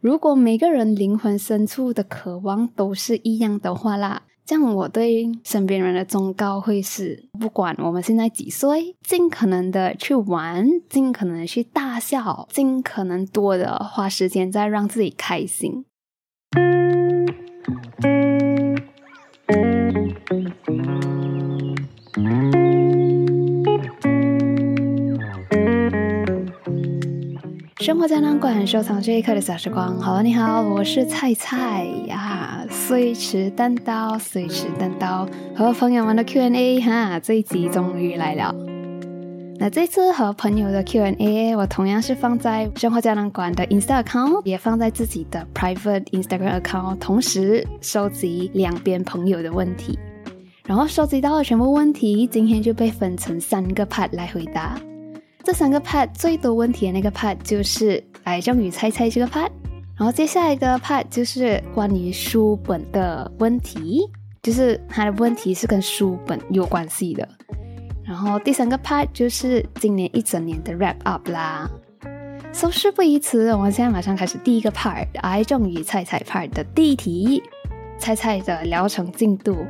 如果每个人灵魂深处的渴望都是一样的话啦，这样我对身边人的忠告会是：不管我们现在几岁，尽可能的去玩，尽可能去大笑，尽可能多的花时间在让自己开心。生活胶囊馆，收藏这一刻的小时光。好了，你好，我是菜菜呀。随时单刀，随时单刀，和朋友们的 Q&A 哈，这一集终于来了。那这次和朋友的 Q&A，我同样是放在生活胶囊馆的 Instagram account，也放在自己的 private Instagram account，同时收集两边朋友的问题，然后收集到的全部问题，今天就被分成三个 part 来回答。这三个 part 最多问题的那个 part 就是癌症与猜猜这个 part，然后接下来一个 part 就是关于书本的问题，就是它的问题是跟书本有关系的。然后第三个 part 就是今年一整年的 wrap up 啦。So 事不宜迟，我们现在马上开始第一个 part，癌症与猜猜 part 的第一题，猜猜的疗程进度。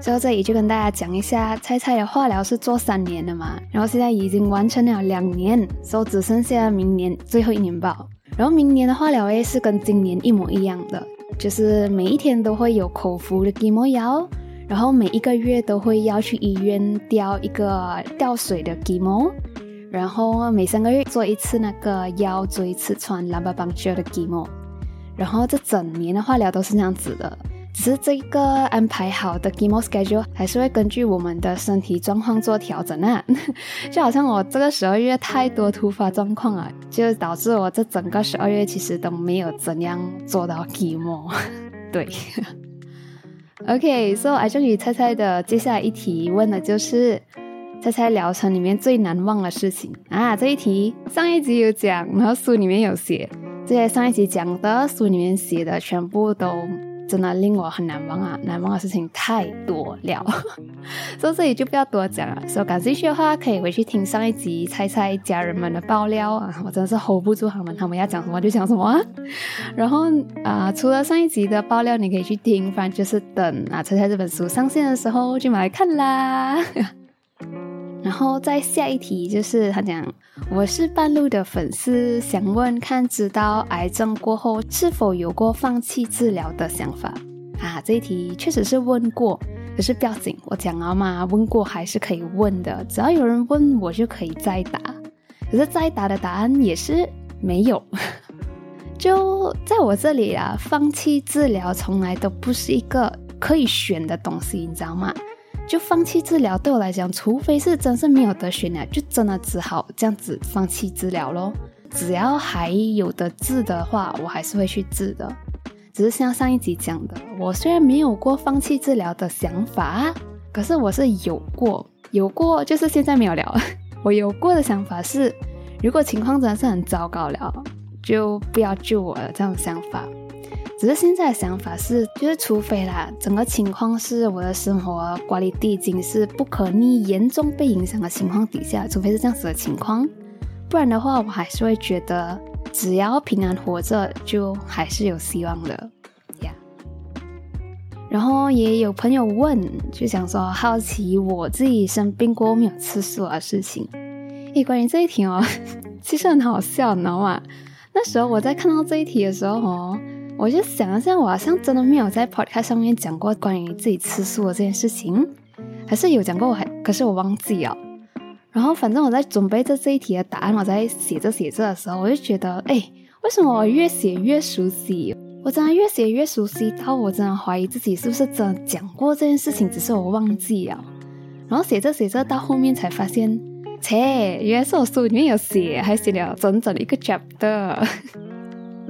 最后这里就跟大家讲一下，菜菜的化疗是做三年的嘛，然后现在已经完成了两年，所以只剩下明年最后一年报。然后明年的化疗诶是跟今年一模一样的，就是每一天都会有口服的芥末药，然后每一个月都会要去医院吊一个吊水的芥末，然后每三个月做一次那个腰椎刺穿蓝白棒球的芥末，然后这整年的化疗都是这样子的。只是这个安排好的 chemo schedule 还是会根据我们的身体状况做调整啊。就好像我这个十二月太多突发状况啊，就导致我这整个十二月其实都没有怎样做到 chemo。对，OK，所以癌症与猜猜的接下来一题问的就是猜猜疗程里面最难忘的事情啊。这一题上一集有讲，然后书里面有写，这些上一集讲的书里面写的全部都。真的令我很难忘啊！难忘的事情太多了，所以这里就不要多讲了。所以感兴趣的话，可以回去听上一集猜猜家人们的爆料啊！我真的是 hold 不住他们，他们要讲什么就讲什么。然后啊，除了上一集的爆料，你可以去听，反正就是等啊猜猜这本书上线的时候就买来看啦。然后再下一题就是他讲，我是半路的粉丝，想问看知道癌症过后是否有过放弃治疗的想法啊？这一题确实是问过，可是不要紧，我讲了嘛，问过还是可以问的，只要有人问我就可以再答。可是再答的答案也是没有，就在我这里啊，放弃治疗从来都不是一个可以选的东西，你知道吗？就放弃治疗对我来讲，除非是真是没有得选了，就真的只好这样子放弃治疗咯。只要还有的治的话，我还是会去治的。只是像上一集讲的，我虽然没有过放弃治疗的想法，可是我是有过，有过就是现在没有了。我有过的想法是，如果情况真的是很糟糕了，就不要救我了这样的想法。只是现在的想法是，就是除非啦，整个情况是我的生活管理地经是不可逆、严重被影响的情况底下，除非是这样子的情况，不然的话，我还是会觉得只要平安活着，就还是有希望的呀。然后也有朋友问，就想说好奇我自己生病过没有吃素的事情。诶，关于这一题哦，其实很好笑，你知道吗？那时候我在看到这一题的时候哦。我就想一下，我好像真的没有在 podcast 上面讲过关于自己吃素的这件事情，还是有讲过，我还可是我忘记了。然后反正我在准备这这一题的答案，我在写着写着的时候，我就觉得，哎，为什么我越写越熟悉？我真的越写越熟悉，到我真的怀疑自己是不是真的讲过这件事情，只是我忘记了。然后写着写着到后面才发现，切，原来是我书里面有写，还写了整整一个 chapter。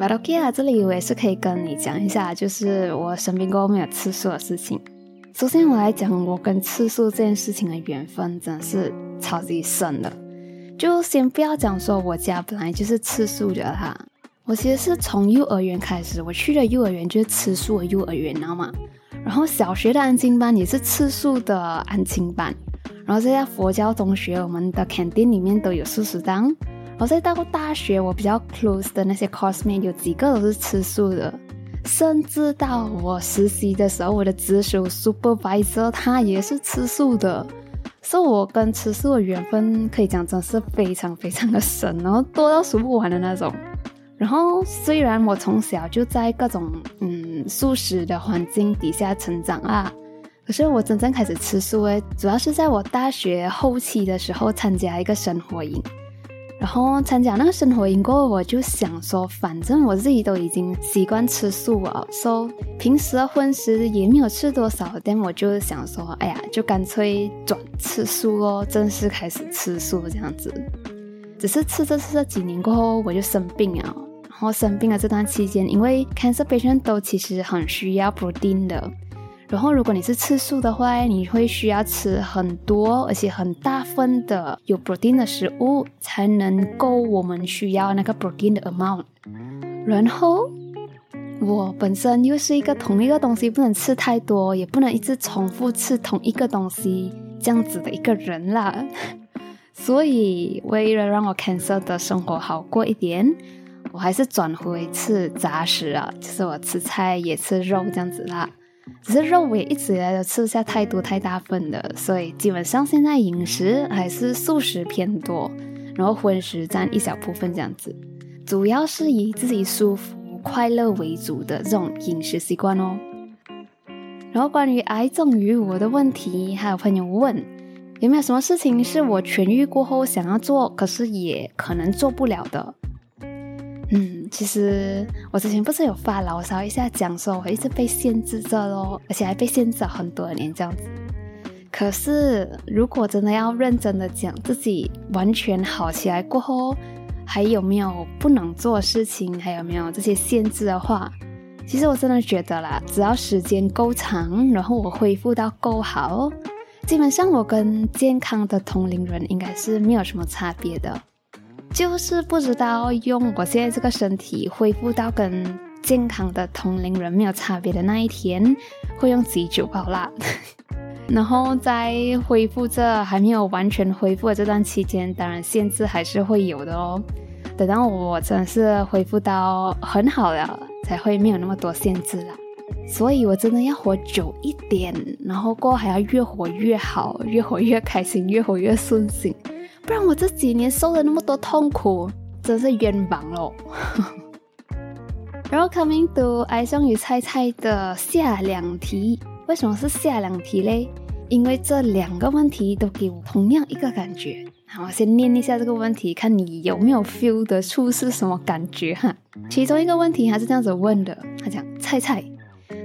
马多基啊，这里我也是可以跟你讲一下，就是我生病过后没有吃素的事情。首先我来讲，我跟吃素这件事情的缘分真的是超级深的。就先不要讲说我家本来就是吃素的哈，我其实是从幼儿园开始，我去的幼儿园就是吃素的幼儿园，知道吗？然后小学的安亲班也是吃素的安亲班，然后在佛教中学，我们的肯定里面都有素食档。我再到大学，我比较 close 的那些 cosmate 有几个都是吃素的，甚至到我实习的时候，我的直属 supervisor 他也是吃素的，所以我跟吃素的缘分可以讲真是非常非常的深，然后多到数不完的那种。然后虽然我从小就在各种嗯素食的环境底下成长啊，可是我真正开始吃素诶，主要是在我大学后期的时候参加一个生活营。然后参加那个生活营过后，我就想说，反正我自己都已经习惯吃素了，说平时的荤食也没有吃多少，但我就是想说，哎呀，就干脆转吃素咯，正式开始吃素这样子。只是吃着吃着几年过后，我就生病了。然后生病的这段期间，因为 cancer patient 都其实很需要 protein 的。然后，如果你是吃素的话，你会需要吃很多而且很大份的有 protein 的食物，才能够我们需要那个 protein 的 amount。然后，我本身又是一个同一个东西不能吃太多，也不能一直重复吃同一个东西这样子的一个人啦。所以，为了让我 cancer 的生活好过一点，我还是转回吃杂食啊，就是我吃菜也吃肉这样子啦。只是肉我也一直以来都吃不下太多太大份的，所以基本上现在饮食还是素食偏多，然后荤食占一小部分这样子，主要是以自己舒服快乐为主的这种饮食习惯哦。然后关于癌症与我的问题，还有朋友问有没有什么事情是我痊愈过后想要做，可是也可能做不了的。嗯，其实我之前不是有发牢骚一下，讲说我一直被限制着咯，而且还被限制了很多年这样子。可是如果真的要认真的讲自己完全好起来过后，还有没有不能做事情，还有没有这些限制的话，其实我真的觉得啦，只要时间够长，然后我恢复到够好，基本上我跟健康的同龄人应该是没有什么差别的。就是不知道用我现在这个身体恢复到跟健康的同龄人没有差别的那一天，会用几久包啦。然后在恢复这还没有完全恢复的这段期间，当然限制还是会有的哦。等到我真的是恢复到很好了，才会没有那么多限制啦。所以我真的要活久一点，然后过后还要越活越好，越活越开心，越活越顺心。不然我这几年受了那么多痛苦，真是冤枉喽。然后 coming to 爱上与菜菜的下两题，为什么是下两题嘞？因为这两个问题都给我同样一个感觉。好，我先念一下这个问题，看你有没有 feel 得出是什么感觉哈。其中一个问题还是这样子问的，他讲：菜菜，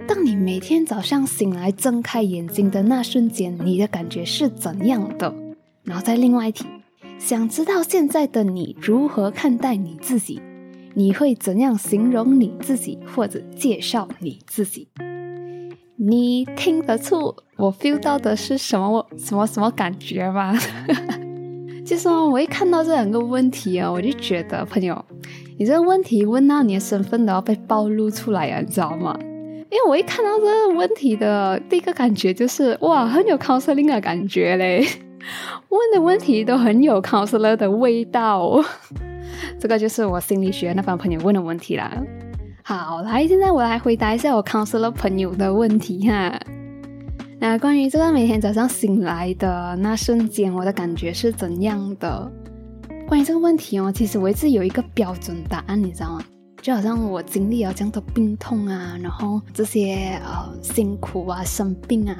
当你每天早上醒来睁开眼睛的那瞬间，你的感觉是怎样的？然后再另外一题。想知道现在的你如何看待你自己？你会怎样形容你自己，或者介绍你自己？你听得出我 feel 到的是什么什么什么感觉吗？就说我一看到这两个问题啊，我就觉得朋友，你这个问题问到你的身份都要被暴露出来啊，你知道吗？因为我一看到这个问题的第一个感觉就是哇，很有 counseling 的感觉嘞。问的问题都很有 counselor 的味道，这个就是我心理学那帮朋友问的问题啦。好，来，现在我来回答一下我 counselor 朋友的问题哈。那关于这个每天早上醒来的那瞬间，我的感觉是怎样的？关于这个问题哦，其实我一直有一个标准答案，你知道吗？就好像我经历了这样的病痛啊，然后这些呃辛苦啊，生病啊。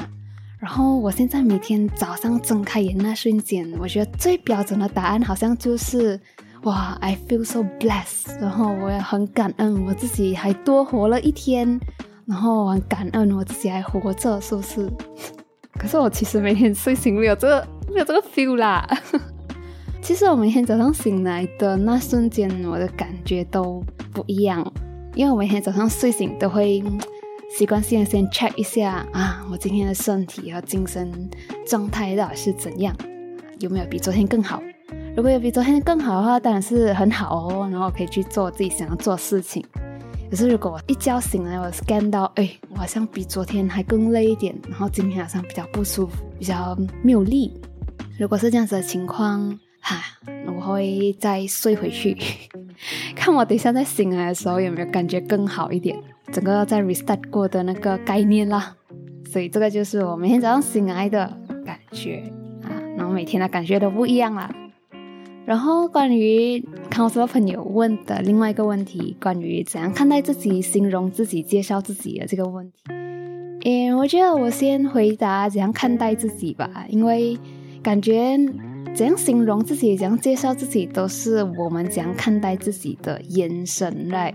然后我现在每天早上睁开眼那瞬间，我觉得最标准的答案好像就是哇，I feel so blessed。然后我也很感恩我自己还多活了一天，然后我很感恩我自己还活着，是不是？可是我其实每天睡醒没有这个没有这个 feel 啦。其实我每天早上醒来的那瞬间，我的感觉都不一样，因为我每天早上睡醒都会。习惯性的先 check 一下啊，我今天的身体和精神状态到底是怎样，有没有比昨天更好？如果有比昨天更好的话，当然是很好哦，然后可以去做自己想要做的事情。可是如果我一觉醒来，我 scan 到，哎，我好像比昨天还更累一点，然后今天好像比较不舒服，比较没有力。如果是这样子的情况，哈，我会再睡回去，看我等一下再醒来的时候有没有感觉更好一点，整个在 restart 过的那个概念啦。所以这个就是我每天早上醒来的感觉啊，然后每天的感觉都不一样啦。然后关于看我的朋友问的另外一个问题，关于怎样看待自己、形容自己、介绍自己的这个问题，诶，我觉得我先回答怎样看待自己吧，因为感觉怎样形容自己、怎样介绍自己，都是我们怎样看待自己的延伸来。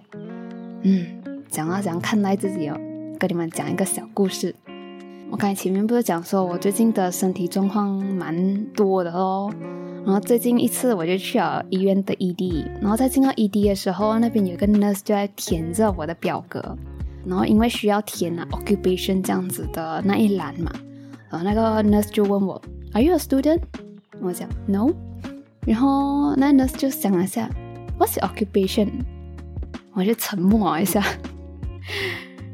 嗯，讲到怎样看待自己哦，跟你们讲一个小故事。我刚才前面不是讲说我最近的身体状况蛮多的哦。然后最近一次我就去了医院的 ED，然后在进到 ED 的时候，那边有个 nurse 就在填着我的表格，然后因为需要填啊 occupation 这样子的那一栏嘛，然后那个 nurse 就问我 Are you a student？我讲 No，然后那 nurse 就想了下 What's your occupation？我就沉默了一下，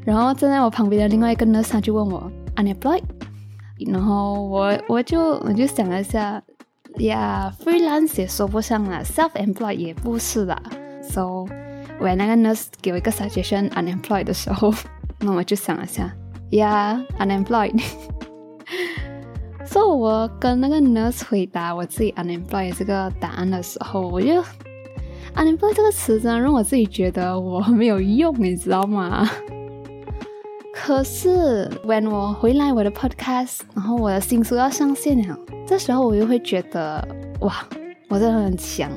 然后站在我旁边的另外一个 nurse 他就问我 Unemployed？然后我我就我就想了一下。Yeah, freelance 也说不上了，self-employed 也不是啦。So when 那个 nurse 给我一个 suggestion unemployed 的时候，那我就想了一下，Yeah, unemployed。So 我跟那个 nurse 回答我自己 unemployed 这个答案的时候，我就 unemployed 这个词真的让我自己觉得我没有用，你知道吗？可是，when 我回来我的 podcast，然后我的新书要上线了，这时候我又会觉得，哇，我真的很强，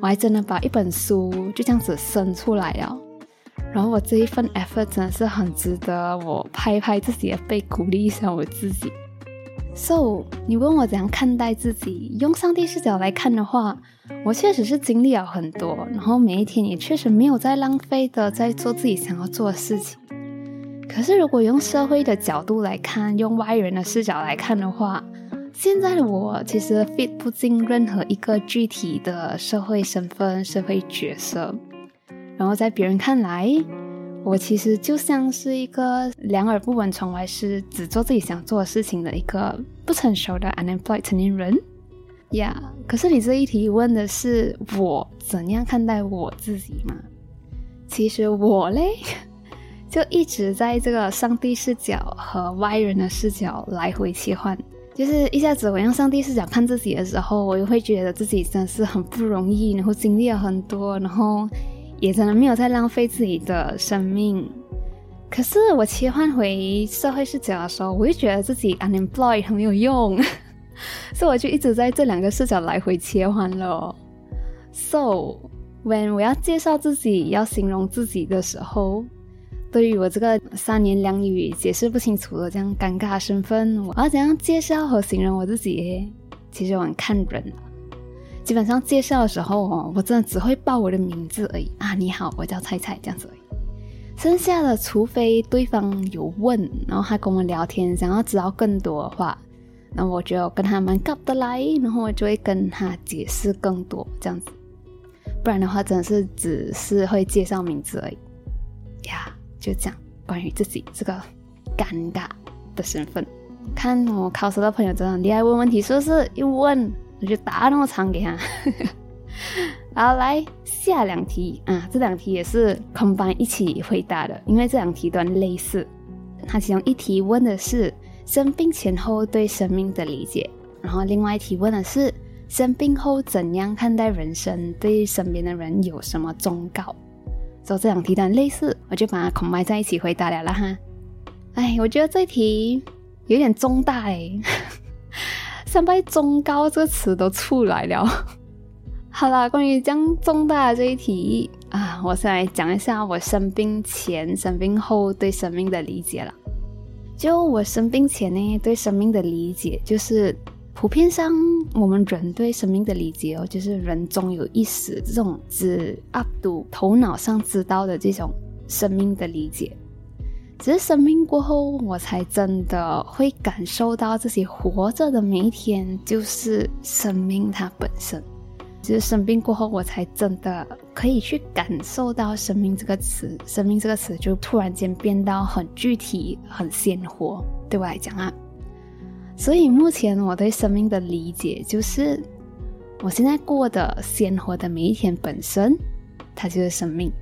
我还真的把一本书就这样子生出来了。然后我这一份 effort 真的是很值得我拍拍自己的背，鼓励一下我自己。So，你问我怎样看待自己？用上帝视角来看的话，我确实是经历了很多，然后每一天也确实没有在浪费的在做自己想要做的事情。可是，如果用社会的角度来看，用外人的视角来看的话，现在的我其实 fit 不进任何一个具体的社会身份、社会角色。然后在别人看来，我其实就像是一个两耳不闻窗外事、只做自己想做的事情的一个不成熟的 unemployed 成年人。呀，可是你这一题问的是我怎样看待我自己吗？其实我嘞。就一直在这个上帝视角和外人的视角来回切换，就是一下子我用上帝视角看自己的时候，我又会觉得自己真的是很不容易，然后经历了很多，然后也真的没有在浪费自己的生命。可是我切换回社会视角的时候，我又觉得自己 unemployed 很没有用，所以我就一直在这两个视角来回切换了。So when 我要介绍自己、要形容自己的时候，对于我这个三言两语解释不清楚的这样尴尬身份，我要怎样介绍和形容我自己？其实我很看人，基本上介绍的时候哦，我真的只会报我的名字而已啊，你好，我叫菜菜这样子而已。剩下的，除非对方有问，然后他跟我聊天，想要知道更多的话，那我就跟他蛮搞得来，然后我就会跟他解释更多这样子。不然的话，真的是只是会介绍名字而已呀。就讲关于自己这个尴尬的身份，看我考试的朋友真的很厉害，问问题是不是？一问我就答那么长给他。好，来下两题啊，这两题也是 combine 一起回答的，因为这两题都类似。他其中一题问的是生病前后对生命的理解，然后另外一题问的是生病后怎样看待人生，对身边的人有什么忠告。所以这两题的类似，我就把它捆埋在一起回答了啦哈。哎，我觉得这题有点重大哎，三拜中高这个词都出来了。好啦，关于将中大这一题啊，我先来讲一下我生病前、生病后对生命的理解了。就我生病前呢，对生命的理解就是。普遍上，我们人对生命的理解哦，就是人终有一死这种只 up 头脑上知道的这种生命的理解。只是生命过后，我才真的会感受到自己活着的每一天就是生命它本身。只是生病过后，我才真的可以去感受到“生命”这个词。生命这个词就突然间变到很具体、很鲜活，对我来讲啊。所以目前我对生命的理解就是，我现在过的鲜活的每一天本身，它就是生命。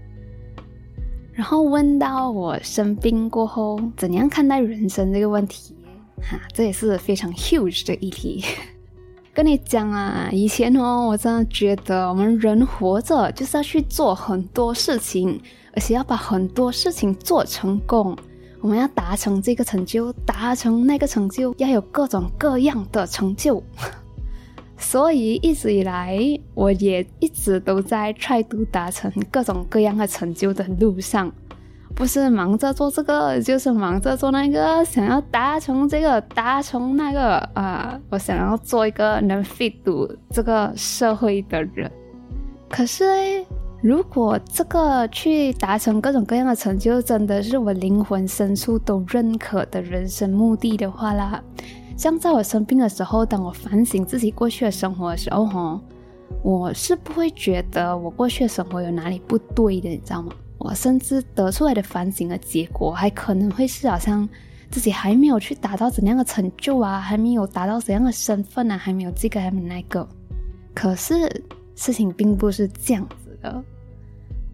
然后问到我生病过后怎样看待人生这个问题，哈，这也是非常 huge 的议题。跟你讲啊，以前哦，我真的觉得我们人活着就是要去做很多事情，而且要把很多事情做成功。我们要达成这个成就，达成那个成就，要有各种各样的成就。所以一直以来，我也一直都在 try to 达成各种各样的成就的路上。不是忙着做这个，就是忙着做那个，想要达成这个，达成那个啊！我想要做一个能 fit 这个社会的人。可是，如果这个去达成各种各样的成就，真的是我灵魂深处都认可的人生目的的话啦，像在我生病的时候，当我反省自己过去的生活的时候，哈，我是不会觉得我过去的生活有哪里不对的，你知道吗？我甚至得出来的反省的结果，还可能会是好像自己还没有去达到怎样的成就啊，还没有达到怎样的身份啊，还没有这个还没那个。可是事情并不是这样子的。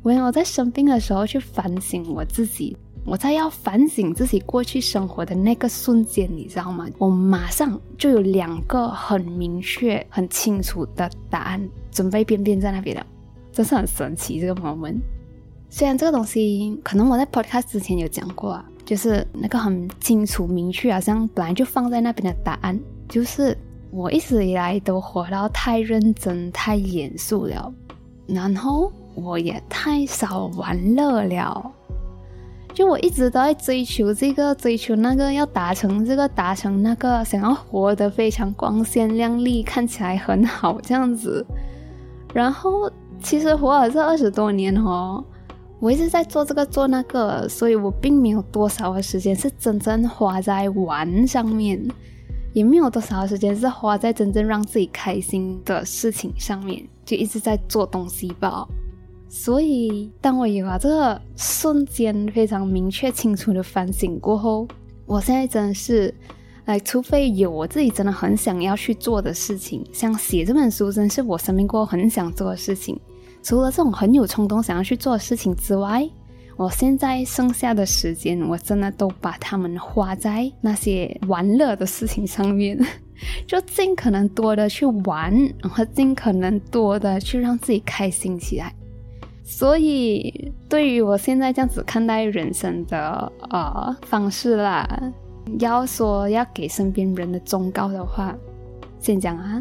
我我在生病的时候去反省我自己，我在要反省自己过去生活的那个瞬间，你知道吗？我马上就有两个很明确、很清楚的答案准备便便在那边了，真是很神奇这个 moment。虽然这个东西可能我在 podcast 之前有讲过啊，就是那个很清楚明确，好像本来就放在那边的答案，就是我一直以来都活到太认真、太严肃了，然后我也太少玩乐了。就我一直都在追求这个、追求那个，要达成这个、达成那个，想要活得非常光鲜亮丽，看起来很好这样子。然后其实活了这二十多年哦。我一直在做这个做那个，所以我并没有多少的时间是真正花在玩上面，也没有多少的时间是花在真正让自己开心的事情上面，就一直在做东西吧。所以，当我有了这个瞬间非常明确清楚的反省过后，我现在真的是，哎，除非有我自己真的很想要去做的事情，像写这本书，真是我生命过后很想做的事情。除了这种很有冲动想要去做的事情之外，我现在剩下的时间，我真的都把它们花在那些玩乐的事情上面，就尽可能多的去玩，然后尽可能多的去让自己开心起来。所以，对于我现在这样子看待人生的呃方式啦，要说要给身边人的忠告的话，先讲啊。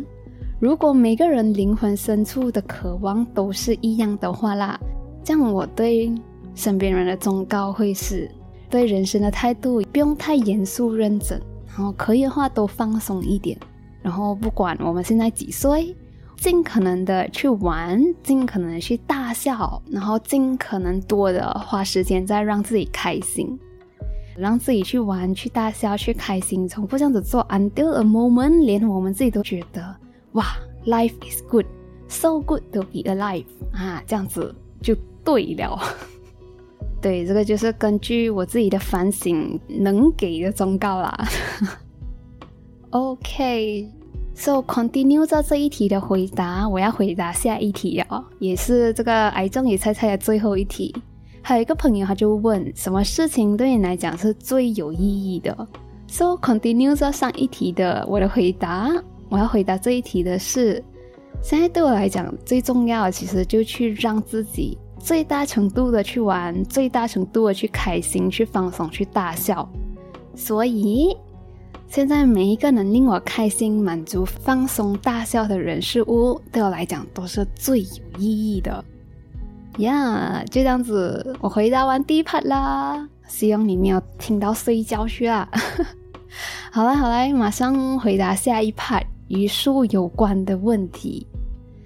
如果每个人灵魂深处的渴望都是一样的话啦，这样我对身边人的忠告会是：对人生的态度不用太严肃认真，然后可以的话都放松一点。然后不管我们现在几岁，尽可能的去玩，尽可能去大笑，然后尽可能多的花时间在让自己开心，让自己去玩、去大笑、去开心，重复这样子做，until a moment，连我们自己都觉得。哇，life is good, so good to be alive 啊，这样子就对了。对，这个就是根据我自己的反省能给的忠告啦。OK So continue 在这一题的回答，我要回答下一题哦，也是这个癌症与猜猜的最后一题。还有一个朋友他就问，什么事情对你来讲是最有意义的？So continue 在上一题的我的回答。我要回答这一题的是，现在对我来讲最重要，其实就去让自己最大程度的去玩，最大程度的去开心、去放松、去大笑。所以，现在每一个能令我开心、满足、放松、大笑的人事物，对我来讲都是最有意义的。呀，就这样子，我回答完第一 part 啦，希望你没有听到睡觉去 啦。好了好了，马上回答下一 part。与书有关的问题，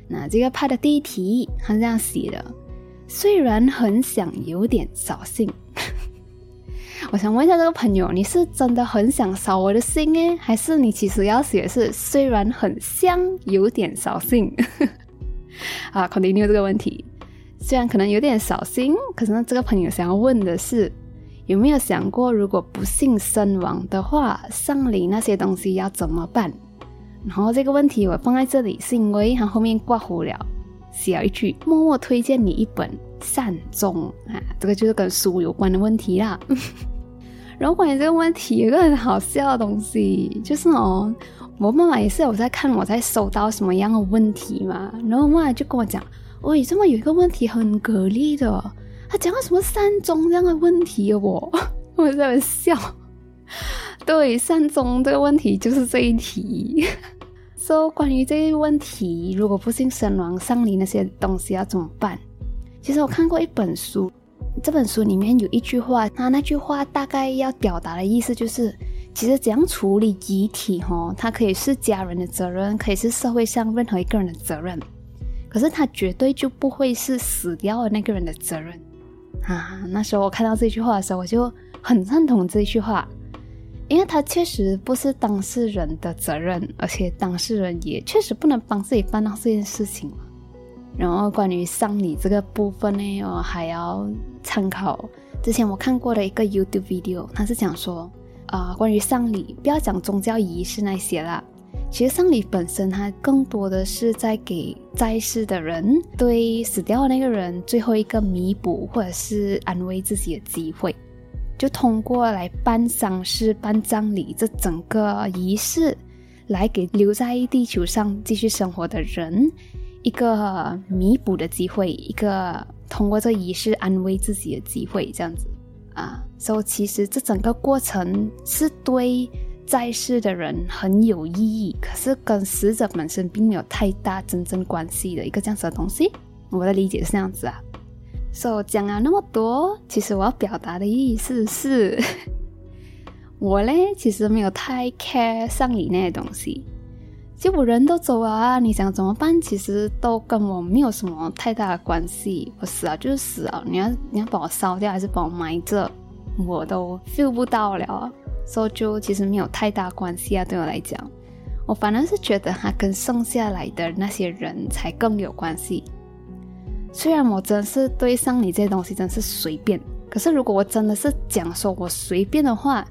那这个 part 的第一题，它是这样写的：虽然很想有点扫兴，我想问一下这个朋友，你是真的很想扫我的兴诶，还是你其实要写是虽然很香，有点扫兴？啊，continue 这个问题，虽然可能有点扫兴，可是呢，这个朋友想要问的是，有没有想过，如果不幸身亡的话，丧礼那些东西要怎么办？然后这个问题我放在这里，是因为他后面挂糊了，写了一句“默默推荐你一本善终”啊，这个就是跟书有关的问题啦。然后关于这个问题，有个很好笑的东西，就是哦，我妈妈也是有在看我在收到什么样的问题嘛，然后妈妈就跟我讲，喂，这么有一个问题很格力的，他讲到什么善终这样的问题哦我 我在笑。对，善终这个问题就是这一题。说关于这个问题，如果不幸身亡、丧礼那些东西要怎么办？其实我看过一本书，这本书里面有一句话，他那句话大概要表达的意思就是，其实怎样处理遗体，哈，它可以是家人的责任，可以是社会上任何一个人的责任，可是它绝对就不会是死掉的那个人的责任啊。那时候我看到这句话的时候，我就很认同这句话。因为他确实不是当事人的责任，而且当事人也确实不能帮自己办到这件事情。然后关于丧礼这个部分呢，我还要参考之前我看过的一个 YouTube video，他是讲说啊，关于丧礼不要讲宗教仪式那些啦，其实丧礼本身它更多的是在给在世的人对死掉的那个人最后一个弥补或者是安慰自己的机会。就通过来办丧事、办葬礼这整个仪式，来给留在地球上继续生活的人一个弥补的机会，一个通过这仪式安慰自己的机会，这样子啊。所以其实这整个过程是对在世的人很有意义，可是跟死者本身并没有太大真正关系的一个这样子的东西。我的理解是这样子啊。所以讲了那么多，其实我要表达的意思是，我嘞其实没有太 care 丧礼那些东西，结果人都走了啊，你想怎么办？其实都跟我没有什么太大的关系。我死了就是死了，你要你要把我烧掉还是把我埋着，我都 feel 不到了。所以就其实没有太大关系啊，对我来讲，我反而是觉得他跟剩下来的那些人才更有关系。虽然我真是对上你这些东西真是随便，可是如果我真的是讲说我随便的话，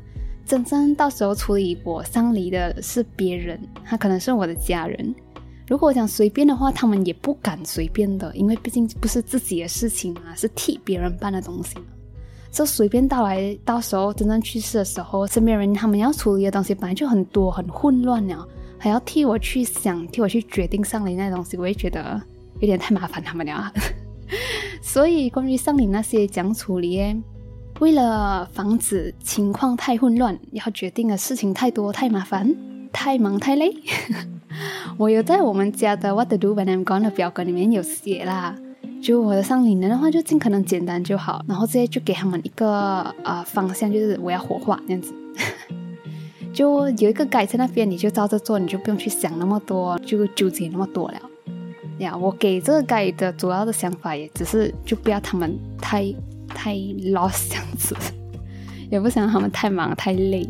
真正到时候处理我丧礼的是别人，他可能是我的家人。如果我讲随便的话，他们也不敢随便的，因为毕竟不是自己的事情啊，是替别人办的东西嘛。这随便到来，到时候真正去世的时候，身边人他们要处理的东西本来就很多，很混乱了，还要替我去想，替我去决定丧礼那东西，我也觉得。有点太麻烦他们了，所以关于丧礼那些讲处理，为了防止情况太混乱，要决定的事情太多、太麻烦、太忙、太累，我有在我们家的 What to Do when I'm gone 的表格里面有写啦。就我的上领人的话，就尽可能简单就好，然后直接就给他们一个呃方向，就是我要火化这样子，就有一个改在那边，你就照着做，你就不用去想那么多，就纠结那么多了。呀，我给这个盖的主要的想法也只是就不要他们太太 lost 这样子，也不想让他们太忙太累。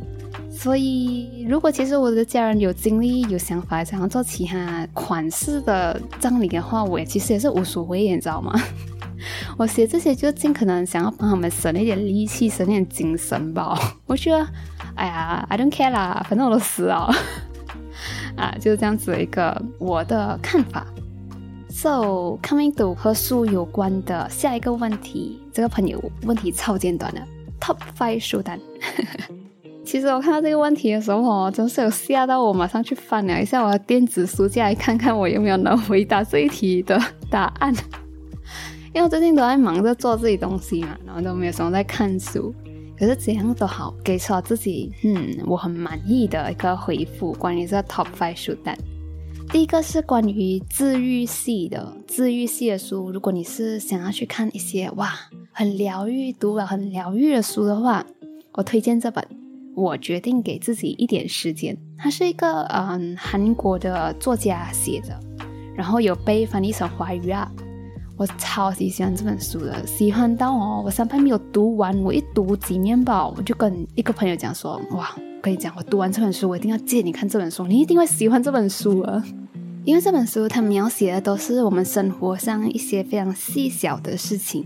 所以，如果其实我的家人有精力、有想法，想要做其他款式的葬礼的话，我也其实也是无所谓，你知道吗？我写这些就尽可能想要帮他们省一点力气、省点精神吧。我觉得，哎呀，I don't care 啦，反正我都死了啊，就是这样子一个我的看法。So coming to 和书有关的下一个问题，这个朋友问题超简短的，Top Five 书单。其实我看到这个问题的时候，真是有吓到我，马上去翻了一下我的电子书架，看看我有没有能回答这一题的答案。因为我最近都在忙着做自己东西嘛，然后都没有什么在看书。可是怎样都好，给出了自己嗯我很满意的一个回复，关于这 Top Five 书单。第一个是关于治愈系的，治愈系的书。如果你是想要去看一些哇，很疗愈、读了很疗愈的书的话，我推荐这本。我决定给自己一点时间。它是一个嗯韩国的作家写的，然后有被翻译成华语啊。我超级喜欢这本书的，喜欢到哦，我三番没有读完，我一读几面吧，我就跟一个朋友讲说，哇，跟你讲，我读完这本书，我一定要借你看这本书，你一定会喜欢这本书啊。因为这本书它描写的都是我们生活上一些非常细小的事情，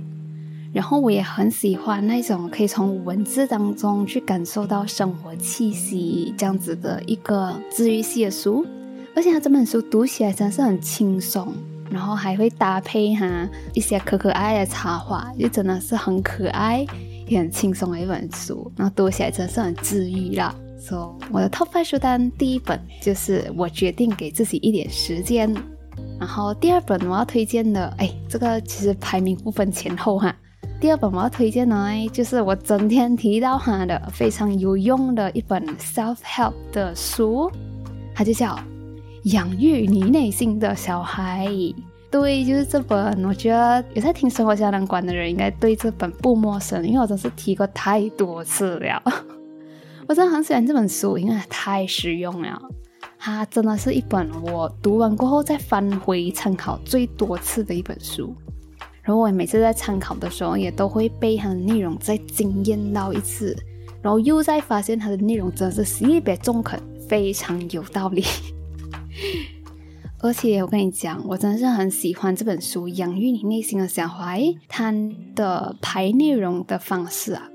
然后我也很喜欢那种可以从文字当中去感受到生活气息这样子的一个治愈系的书。而且它这本书读起来真是很轻松，然后还会搭配哈一些可可爱的插画，就真的是很可爱也很轻松的一本书，然后读起来真是很治愈啦。So 我的 Top Five 书单第一本就是我决定给自己一点时间，然后第二本我要推荐的，哎，这个其实排名不分前后哈。第二本我要推荐呢，就是我整天提到它的非常有用的一本 self help 的书，它就叫《养育你内心的小孩》。对，就是这本。我觉得有在听生活胶囊馆的人应该对这本不陌生，因为我真是提过太多次了。我真的很喜欢这本书，因为太实用了。它真的是一本我读完过后再翻回参考最多次的一本书。然后我每次在参考的时候，也都会被它的内容再惊艳到一次，然后又在发现它的内容真的是特别中肯，非常有道理。而且我跟你讲，我真的是很喜欢这本书《养育你内心的小孩》，它的排内容的方式啊，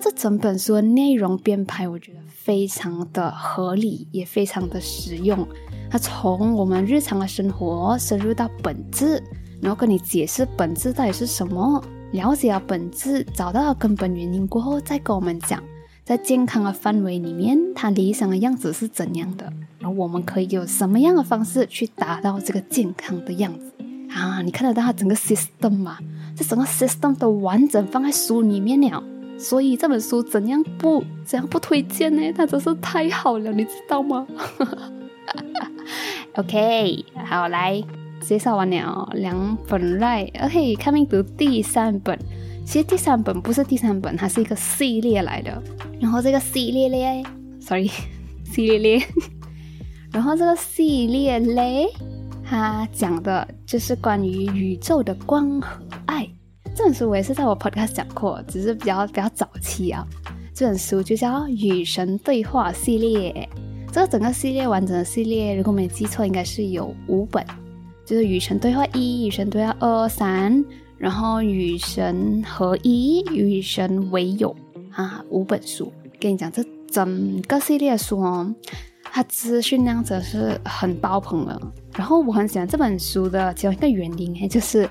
这整本书的内容编排，我觉得非常的合理，也非常的实用。它从我们日常的生活深入到本质。然后跟你解释本质到底是什么，了解了本质，找到了根本原因过后，再跟我们讲，在健康的范围里面，它理想的样子是怎样的，然后我们可以有什么样的方式去达到这个健康的样子啊？你看得到它整个 system 吗？这整个 system 都完整放在书里面了，所以这本书怎样不怎样不推荐呢？它真是太好了，你知道吗？OK，好来。介绍完了两本来，OK，看明读第三本。其实第三本不是第三本，它是一个系列来的。然后这个系列嘞，sorry，系列嘞。然后这个系列嘞，它讲的就是关于宇宙的光和爱。这本书我也是在我 podcast 讲过，只是比较比较早期啊。这本书就叫《与神对话》系列。这个整个系列完整的系列，如果没记错，应该是有五本。就是与神对话一，与神对话二三，然后与神合一，与神为友啊，五本书。跟你讲，这整个系列书哦，它资讯量真是很爆棚了。然后我很喜欢这本书的其中一个原因，就是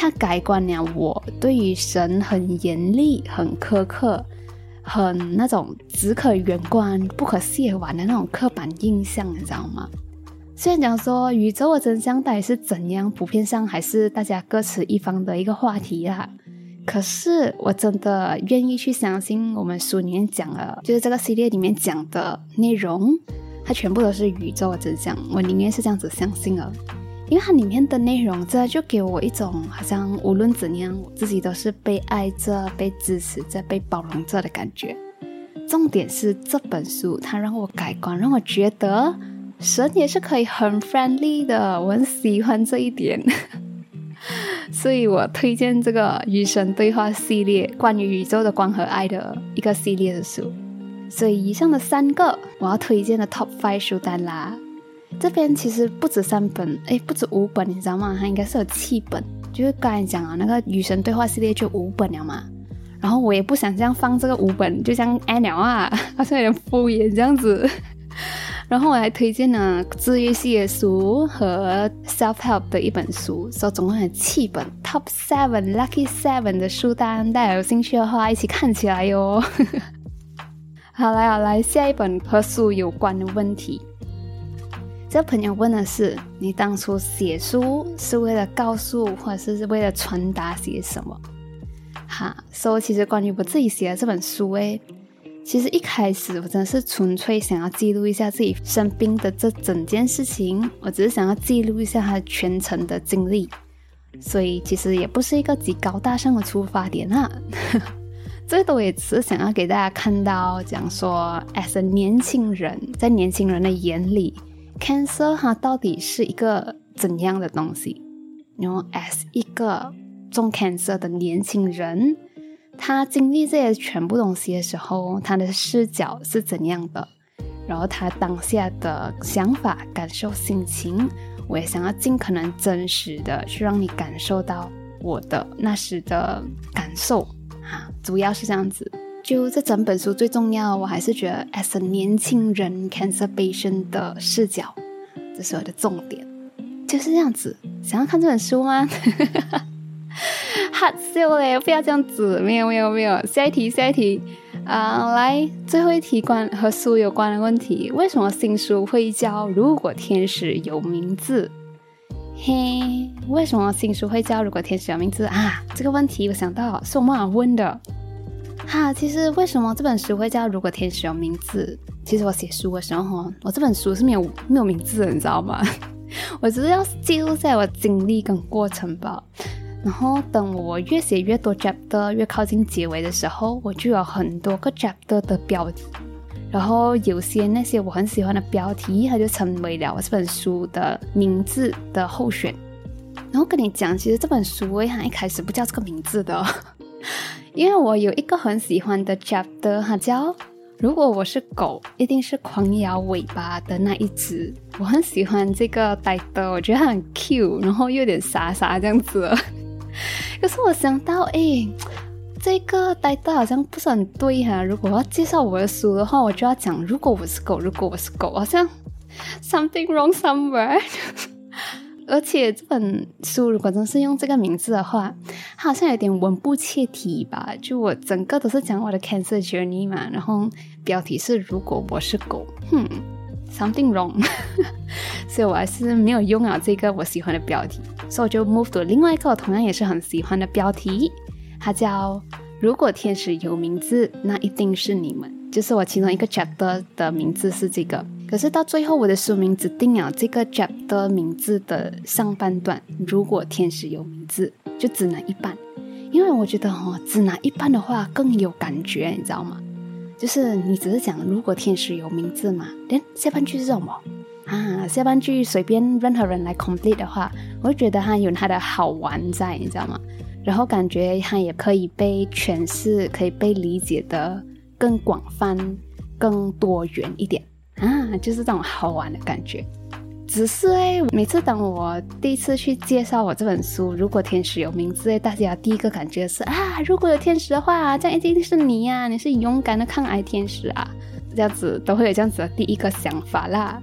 它改观了我对于神很严厉、很苛刻、很那种只可远观不可亵玩的那种刻板印象，你知道吗？虽然讲说宇宙的真相到底是怎样，普遍上还是大家各持一方的一个话题啦。可是我真的愿意去相信，我们书里面讲的，就是这个系列里面讲的内容，它全部都是宇宙的真相。我宁愿是这样子相信了，因为它里面的内容，真的就给我一种好像无论怎样，自己都是被爱着、被支持着、被包容着的感觉。重点是这本书，它让我改观，让我觉得。神也是可以很 friendly 的，我很喜欢这一点，所以我推荐这个与神对话系列，关于宇宙的光和爱的一个系列的书。所以以上的三个我要推荐的 top five 书单啦，这边其实不止三本，哎，不止五本，你知道吗？它应该是有七本，就是刚才讲啊，那个与神对话系列就五本了嘛。然后我也不想这样放这个五本，就像 a n n 啊，好像有点敷衍这样子。然后我还推荐了治愈系的书和 self help 的一本书，所以总共有七本 top seven lucky seven 的书单，大家有兴趣的话一起看起来 哟。好来好来，下一本和书有关的问题。这朋友问的是：你当初写书是为了告诉，或者是为了传达些什么？哈，所以其实关于我自己写的这本书，诶。其实一开始我真的是纯粹想要记录一下自己生病的这整件事情，我只是想要记录一下他全程的经历，所以其实也不是一个极高大上的出发点啊，最多也只是想要给大家看到，讲说，as a 年轻人，在年轻人的眼里，cancer 它到底是一个怎样的东西？然后 as 一个中 cancer 的年轻人。他经历这些全部东西的时候，他的视角是怎样的？然后他当下的想法、感受、心情，我也想要尽可能真实的去让你感受到我的那时的感受啊，主要是这样子。就这整本书最重要，我还是觉得 as a 年轻人 cancer patient 的视角，这是我的重点，就是这样子。想要看这本书吗？哈笑嘞！不要这样子，没有没有没有。下一题，下一题。啊，来最后一题关和书有关的问题：为什么新书会叫《如果天使有名字》？嘿，为什么新书会叫《如果天使有名字》啊？这个问题我想到是我妈妈问的。哈，其实为什么这本书会叫《如果天使有名字》？其实我写书的时候，我这本书是没有没有名字的，你知道吗？我只是要记录在我经历跟过程吧。然后等我越写越多 chapter，越靠近结尾的时候，我就有很多个 chapter 的标题。然后有些那些我很喜欢的标题，它就成为了我这本书的名字的候选。然后跟你讲，其实这本书它一开始不叫这个名字的，因为我有一个很喜欢的 chapter，叫“如果我是狗，一定是狂摇尾巴的那一只”。我很喜欢这个 title，我觉得很 cute，然后又有点傻傻这样子。可是我想到，哎，这个呆呆好像不是很对哈。如果要介绍我的书的话，我就要讲，如果我是狗，如果我是狗，好像 something wrong somewhere。而且这本书如果真是用这个名字的话，它好像有点文不切题吧？就我整个都是讲我的 cancer journey 嘛，然后标题是如果我是狗，哼，something wrong。所以我还是没有用了这个我喜欢的标题。所以我就 move 到另外一个我同样也是很喜欢的标题，它叫“如果天使有名字，那一定是你们”。就是我其中一个 chapter 的名字是这个，可是到最后我的书名只定了这个 chapter 名字的上半段。如果天使有名字，就只拿一半，因为我觉得哦，只拿一半的话更有感觉，你知道吗？就是你只是讲如果天使有名字嘛，连下半句是什么？啊，下半句随便任何人来 complete 的话，我会觉得它有它的好玩在，你知道吗？然后感觉它也可以被诠释，可以被理解的更广泛、更多元一点啊，就是这种好玩的感觉。只是哎，每次当我第一次去介绍我这本书，如果天使有名字，大家第一个感觉是啊，如果有天使的话，这样一定是你呀，你是勇敢的抗癌天使啊，这样子都会有这样子的第一个想法啦。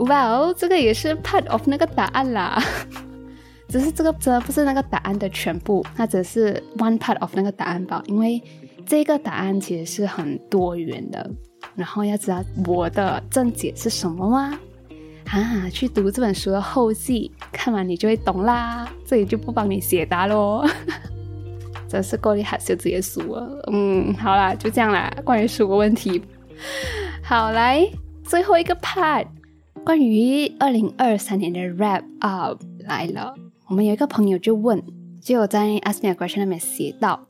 哇哦，这个也是 part of 那个答案啦，只是这个真的不是那个答案的全部，它只是 one part of 那个答案吧。因为这个答案其实是很多元的。然后要知道我的正解是什么吗？啊，去读这本书的后记，看完你就会懂啦。这里就不帮你解答喽，真是够厉害，就直接输了。嗯，好啦，就这样啦。关于书的问题，好来最后一个 part。关于二零二三年的 wrap up 来了，我们有一个朋友就问，就有在 ask me a question 那边写到，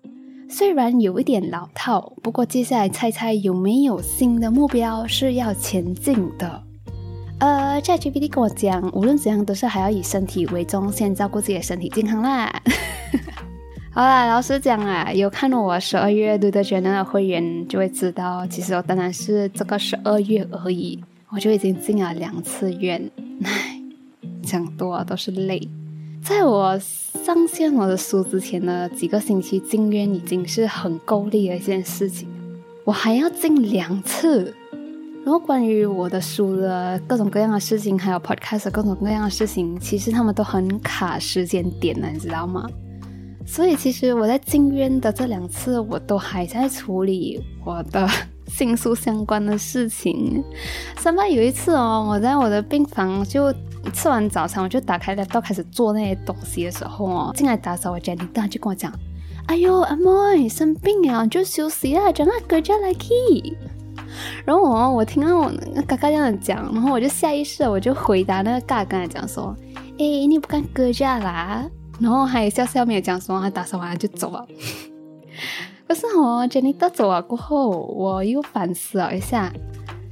虽然有一点老套，不过接下来猜猜有没有新的目标是要前进的？呃，ChatGPT 跟我讲，无论怎样都是还要以身体为重，先照顾自己的身体健康啦。好啦，老实讲啊，有看到我十二月读的觉得的会员就会知道，其实我当然是这个十二月而已。我就已经进了两次院，唉，讲多都是泪。在我上线我的书之前呢几个星期进院已经是很够力的一件事情，我还要进两次。然后关于我的书的各种各样的事情，还有 podcast 各种各样的事情，其实他们都很卡时间点的，你知道吗？所以其实我在进院的这两次，我都还在处理我的。新书相关的事情，上班有一次哦，我在我的病房就吃完早餐，我就打开了到开始做那些东西的时候哦，进来打扫我家里，他就跟我讲：“哎呦，阿妹生病啊，就休息啊，叫那哥家来去。”然后我我听到我嘎嘎这样讲，然后我就下意识我就回答那个嘎跟他讲说：“哎，你不敢哥家啦？”然后还笑笑没有讲说，他打扫完就走了。可是我 Jenny 走了过后，我又反思了一下。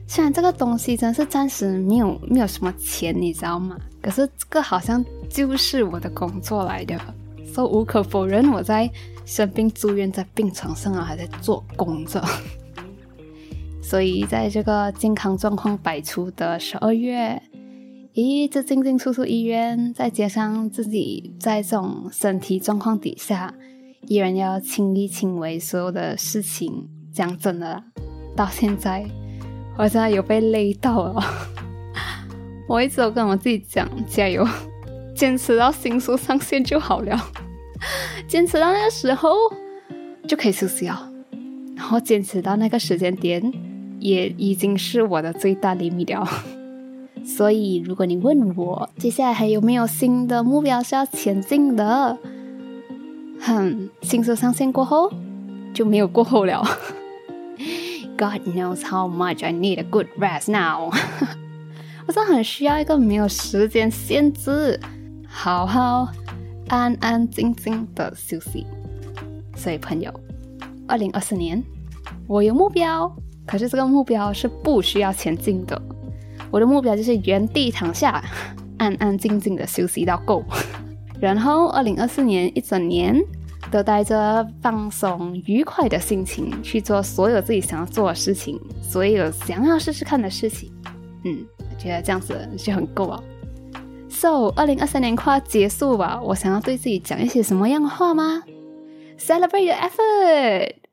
虽然这个东西真是暂时没有没有什么钱，你知道吗？可是这个好像就是我的工作来的，所以无可否认，我在生病住院在病床上啊，还在做工作。所以在这个健康状况百出的十二月，咦，这进进出出医院，再加上自己在这种身体状况底下。依然要亲力亲为，所有的事情。讲真的，到现在我真的有被累到了。我一直都跟我自己讲，加油，坚持到新书上线就好了，坚持到那个时候就可以休息了，然后坚持到那个时间点，也已经是我的最大厘米了。所以，如果你问我接下来还有没有新的目标是要前进的，哼，新书上线过后就没有过后了。God knows how much I need a good rest now。我真的很需要一个没有时间限制、好好安安静静的休息。所以，朋友，二零二四年我有目标，可是这个目标是不需要前进的。我的目标就是原地躺下，安安静静的休息到够。然后，二零二四年一整年都带着放松、愉快的心情去做所有自己想要做的事情，所有想要试试看的事情。嗯，我觉得这样子就很够了。So，二零二三年快要结束吧，我想要对自己讲一些什么样的话吗？Celebrate your effort。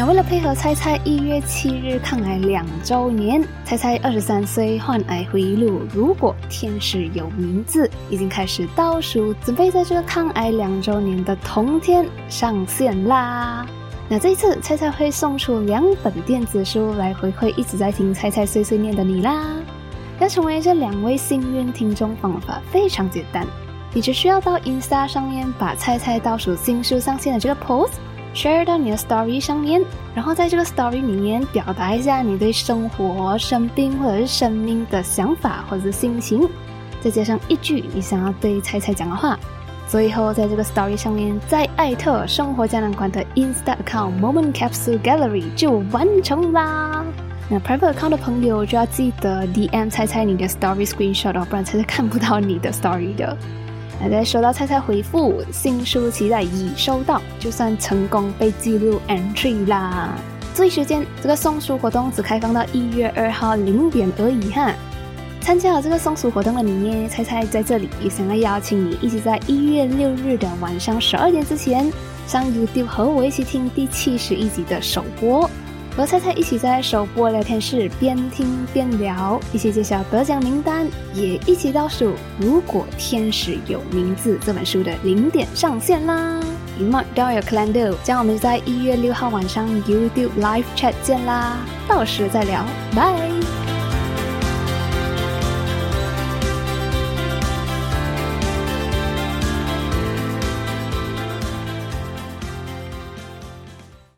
那为了配合猜猜一月七日抗癌两周年，猜猜二十三岁患癌回忆录，如果天使有名字，已经开始倒数，准备在这个抗癌两周年的同天上线啦。那这一次，猜猜会送出两本电子书来回馈一直在听猜猜碎碎念的你啦。要成为这两位幸运听众，方法非常简单，你只需要到 Insta 上面把猜猜倒数新书上线的这个 post。Share 到你的 story 上面，然后在这个 story 里面表达一下你对生活、生病或者是生命的想法或者心情，再加上一句你想要对猜猜讲的话，最后在这个 story 上面再艾特生活胶囊馆的 Insta account Moment Capsule Gallery 就完成啦。那 private account 的朋友就要记得 DM 猜猜你的 story screenshot 哦，不然猜猜看不到你的 story 的。在收到菜菜回复，新书期待已收到，就算成功被记录 entry 啦。注意时间，这个送书活动只开放到一月二号零点而已哈。参加了这个送书活动的你呢，菜菜在这里也想要邀请你，一起在一月六日的晚上十二点之前，上 YouTube 和我一起听第七十一集的首播。和菜菜一起在首播聊天室边听边聊，一起揭晓得奖名单，也一起倒数。如果天使有名字这本书的零点上线啦！Mark down your calendar，将我们在一月六号晚上 YouTube Live Chat 见啦，到时再聊，拜。